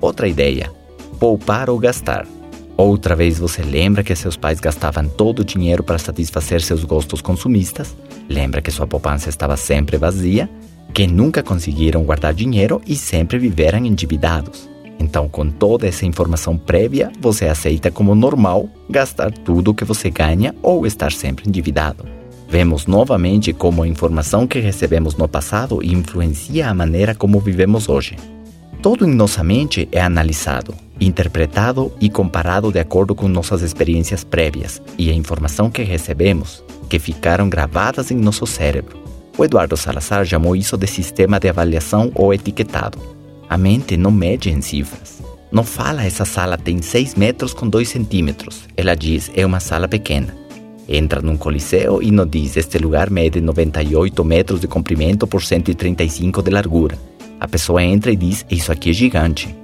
Outra ideia: poupar ou gastar. Outra vez você lembra que seus pais gastavam todo o dinheiro para satisfazer seus gostos consumistas? Lembra que sua poupança estava sempre vazia? Que nunca conseguiram guardar dinheiro e sempre viveram endividados? Então, com toda essa informação prévia, você aceita como normal gastar tudo o que você ganha ou estar sempre endividado. Vemos novamente como a informação que recebemos no passado influencia a maneira como vivemos hoje. Tudo em nossa mente é analisado, interpretado e comparado de acordo com nossas experiências prévias e a informação que recebemos, que ficaram gravadas em nosso cérebro. O Eduardo Salazar chamou isso de sistema de avaliação ou etiquetado. A mente não mede em cifras. Não fala essa sala tem 6 metros com 2 centímetros. Ela diz é uma sala pequena. Entra num coliseu e não diz este lugar mede 98 metros de comprimento por 135 de largura. A pessoa entra e diz isso aqui é gigante.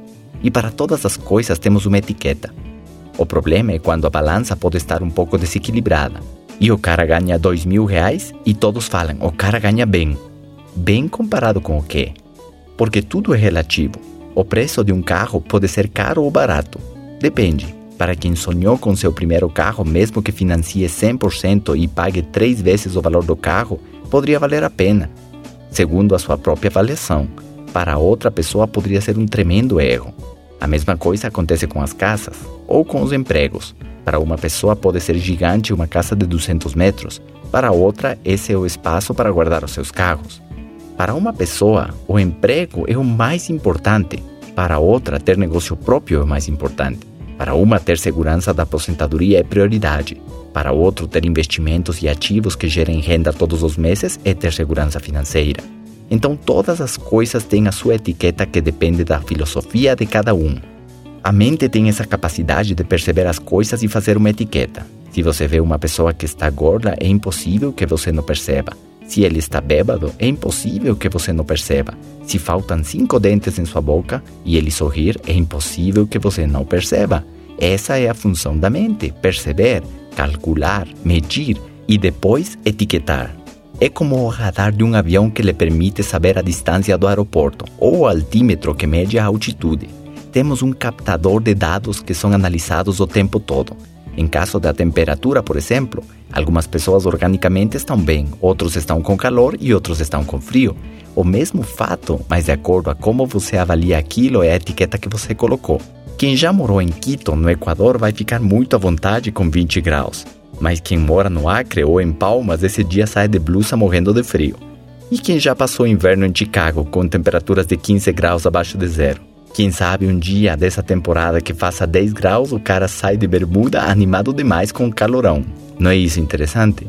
E para todas as coisas temos uma etiqueta. O problema é quando a balança pode estar um pouco desequilibrada. E o cara ganha dois mil reais e todos falam, o cara ganha bem. Bem comparado com o quê? porque tudo é relativo. O preço de um carro pode ser caro ou barato. Depende. Para quem sonhou com seu primeiro carro, mesmo que financie 100% e pague três vezes o valor do carro, poderia valer a pena, segundo a sua própria avaliação. Para outra pessoa, poderia ser um tremendo erro. A mesma coisa acontece com as casas ou com os empregos. Para uma pessoa, pode ser gigante uma casa de 200 metros. Para outra, esse é o espaço para guardar os seus carros. Para uma pessoa, o emprego é o mais importante. Para outra, ter negócio próprio é o mais importante. Para uma, ter segurança da aposentadoria é prioridade. Para outro, ter investimentos e ativos que gerem renda todos os meses é ter segurança financeira. Então, todas as coisas têm a sua etiqueta que depende da filosofia de cada um. A mente tem essa capacidade de perceber as coisas e fazer uma etiqueta. Se você vê uma pessoa que está gorda, é impossível que você não perceba. Se ele está bêbado, é impossível que você não perceba. Se faltam cinco dentes em sua boca e ele sorrir, é impossível que você não perceba. Essa é a função da mente: perceber, calcular, medir e depois etiquetar. É como o radar de um avião que lhe permite saber a distância do aeroporto, ou o altímetro que mede a altitude. Temos um captador de dados que são analisados o tempo todo. Em caso da temperatura, por exemplo, algumas pessoas organicamente estão bem, outros estão com calor e outros estão com frio. O mesmo fato, mas de acordo a como você avalia aquilo é a etiqueta que você colocou. Quem já morou em Quito, no Equador, vai ficar muito à vontade com 20 graus. Mas quem mora no Acre ou em Palmas, esse dia sai de blusa morrendo de frio. E quem já passou o inverno em Chicago com temperaturas de 15 graus abaixo de zero? Quem sabe um dia dessa temporada que faça 10 graus, o cara sai de bermuda animado demais com o calorão. Não é isso interessante?